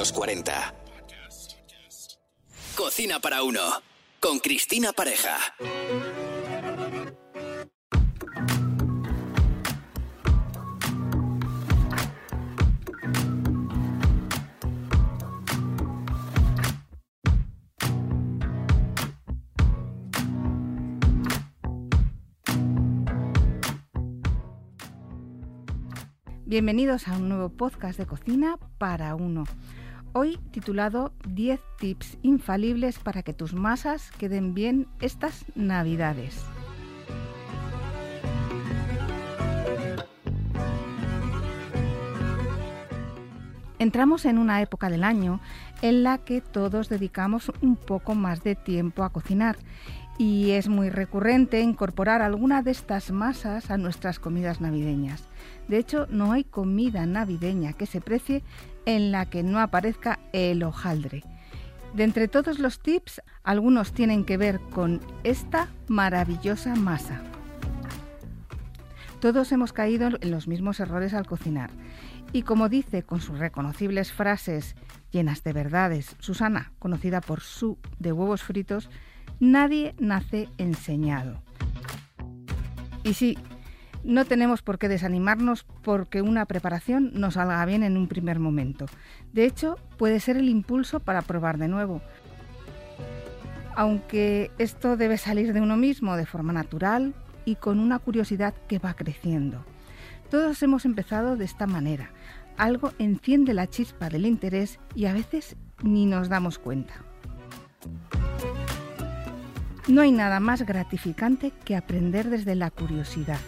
los 40. Cocina para uno. Con Cristina Pareja. Bienvenidos a un nuevo podcast de cocina para uno. Hoy titulado 10 tips infalibles para que tus masas queden bien estas navidades. Entramos en una época del año en la que todos dedicamos un poco más de tiempo a cocinar y es muy recurrente incorporar alguna de estas masas a nuestras comidas navideñas. De hecho, no hay comida navideña que se precie en la que no aparezca el hojaldre. De entre todos los tips, algunos tienen que ver con esta maravillosa masa. Todos hemos caído en los mismos errores al cocinar. Y como dice con sus reconocibles frases llenas de verdades Susana, conocida por su de huevos fritos, nadie nace enseñado. Y sí, no tenemos por qué desanimarnos porque una preparación no salga bien en un primer momento. De hecho, puede ser el impulso para probar de nuevo. Aunque esto debe salir de uno mismo de forma natural y con una curiosidad que va creciendo. Todos hemos empezado de esta manera. Algo enciende la chispa del interés y a veces ni nos damos cuenta. No hay nada más gratificante que aprender desde la curiosidad.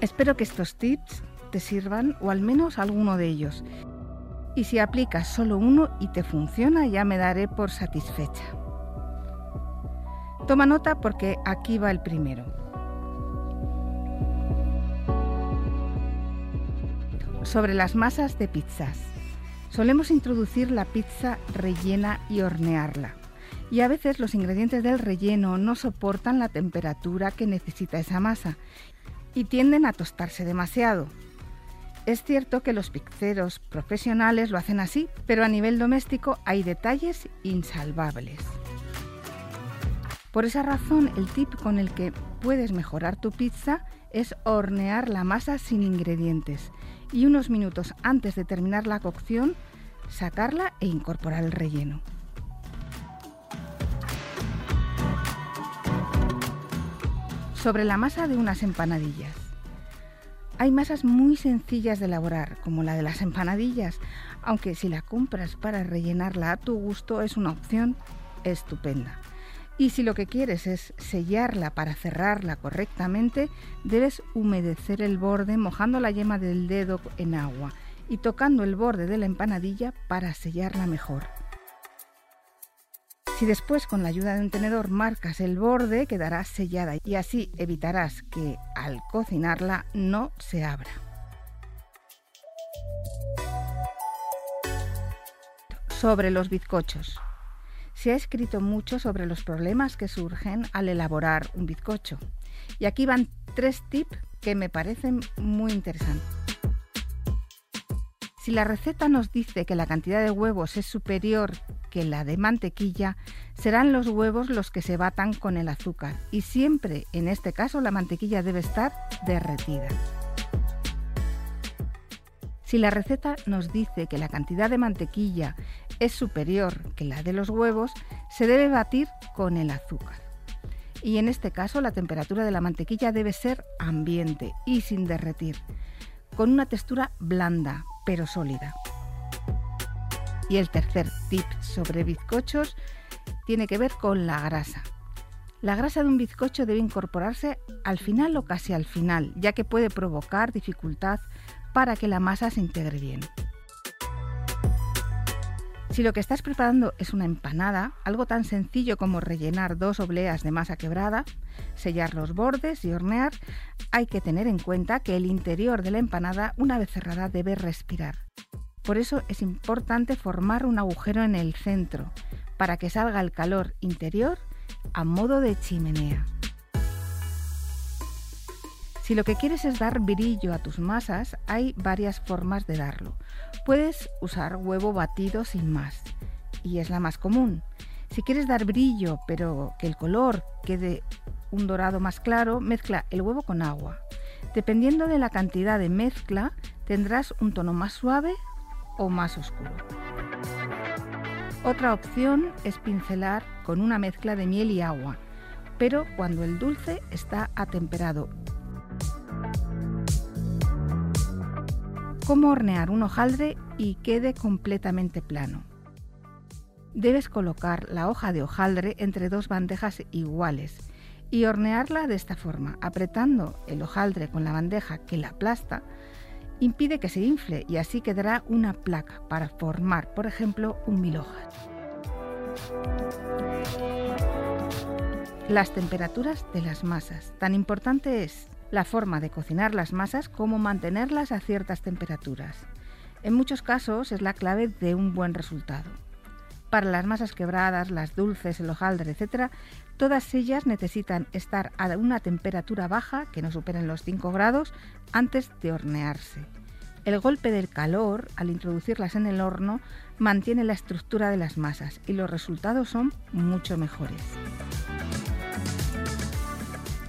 Espero que estos tips te sirvan o al menos alguno de ellos. Y si aplicas solo uno y te funciona, ya me daré por satisfecha. Toma nota porque aquí va el primero. Sobre las masas de pizzas. Solemos introducir la pizza rellena y hornearla. Y a veces los ingredientes del relleno no soportan la temperatura que necesita esa masa y tienden a tostarse demasiado. Es cierto que los pizzeros profesionales lo hacen así, pero a nivel doméstico hay detalles insalvables. Por esa razón, el tip con el que puedes mejorar tu pizza es hornear la masa sin ingredientes y unos minutos antes de terminar la cocción, sacarla e incorporar el relleno. Sobre la masa de unas empanadillas. Hay masas muy sencillas de elaborar, como la de las empanadillas, aunque si la compras para rellenarla a tu gusto es una opción estupenda. Y si lo que quieres es sellarla para cerrarla correctamente, debes humedecer el borde mojando la yema del dedo en agua y tocando el borde de la empanadilla para sellarla mejor. Si después con la ayuda de un tenedor marcas el borde, quedará sellada y así evitarás que al cocinarla no se abra. Sobre los bizcochos. Se ha escrito mucho sobre los problemas que surgen al elaborar un bizcocho. Y aquí van tres tips que me parecen muy interesantes. Si la receta nos dice que la cantidad de huevos es superior que la de mantequilla, serán los huevos los que se batan con el azúcar y siempre, en este caso, la mantequilla debe estar derretida. Si la receta nos dice que la cantidad de mantequilla es superior que la de los huevos, se debe batir con el azúcar. Y en este caso la temperatura de la mantequilla debe ser ambiente y sin derretir, con una textura blanda, pero sólida. Y el tercer tip sobre bizcochos tiene que ver con la grasa. La grasa de un bizcocho debe incorporarse al final o casi al final, ya que puede provocar dificultad para que la masa se integre bien. Si lo que estás preparando es una empanada, algo tan sencillo como rellenar dos obleas de masa quebrada, sellar los bordes y hornear, hay que tener en cuenta que el interior de la empanada, una vez cerrada, debe respirar. Por eso es importante formar un agujero en el centro, para que salga el calor interior a modo de chimenea. Si lo que quieres es dar brillo a tus masas, hay varias formas de darlo. Puedes usar huevo batido sin más, y es la más común. Si quieres dar brillo, pero que el color quede un dorado más claro, mezcla el huevo con agua. Dependiendo de la cantidad de mezcla, tendrás un tono más suave o más oscuro. Otra opción es pincelar con una mezcla de miel y agua, pero cuando el dulce está atemperado. ¿Cómo hornear un hojaldre y quede completamente plano? Debes colocar la hoja de hojaldre entre dos bandejas iguales y hornearla de esta forma, apretando el hojaldre con la bandeja que la aplasta, impide que se infle y así quedará una placa para formar, por ejemplo, un mil hojas. Las temperaturas de las masas. Tan importante es la forma de cocinar las masas como mantenerlas a ciertas temperaturas. En muchos casos es la clave de un buen resultado. Para las masas quebradas, las dulces, el hojaldre, etc., todas ellas necesitan estar a una temperatura baja, que no superen los 5 grados, antes de hornearse. El golpe del calor, al introducirlas en el horno, mantiene la estructura de las masas y los resultados son mucho mejores.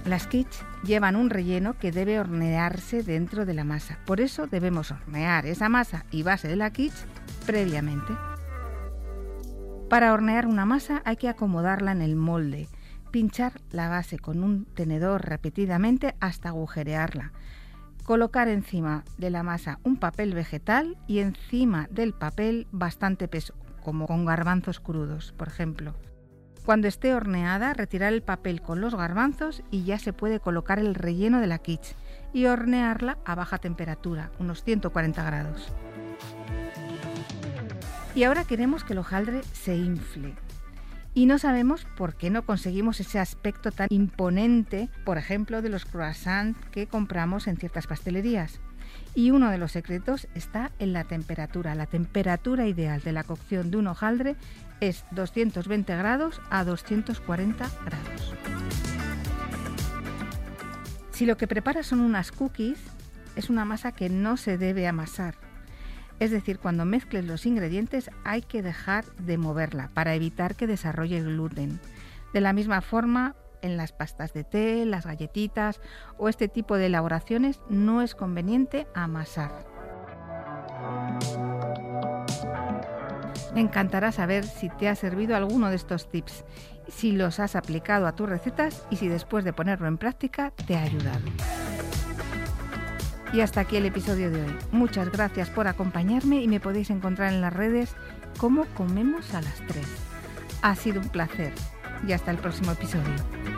Las quiches llevan un relleno que debe hornearse dentro de la masa. Por eso debemos hornear esa masa y base de la quiche previamente. Para hornear una masa hay que acomodarla en el molde, pinchar la base con un tenedor repetidamente hasta agujerearla, colocar encima de la masa un papel vegetal y encima del papel bastante peso, como con garbanzos crudos, por ejemplo. Cuando esté horneada, retirar el papel con los garbanzos y ya se puede colocar el relleno de la quiche y hornearla a baja temperatura, unos 140 grados. Y ahora queremos que el hojaldre se infle. Y no sabemos por qué no conseguimos ese aspecto tan imponente, por ejemplo, de los croissants que compramos en ciertas pastelerías. Y uno de los secretos está en la temperatura. La temperatura ideal de la cocción de un hojaldre es 220 grados a 240 grados. Si lo que preparas son unas cookies, es una masa que no se debe amasar es decir, cuando mezcles los ingredientes hay que dejar de moverla para evitar que desarrolle gluten. De la misma forma, en las pastas de té, las galletitas o este tipo de elaboraciones no es conveniente amasar. Me encantará saber si te ha servido alguno de estos tips, si los has aplicado a tus recetas y si después de ponerlo en práctica te ha ayudado. Y hasta aquí el episodio de hoy. Muchas gracias por acompañarme y me podéis encontrar en las redes como comemos a las 3. Ha sido un placer y hasta el próximo episodio.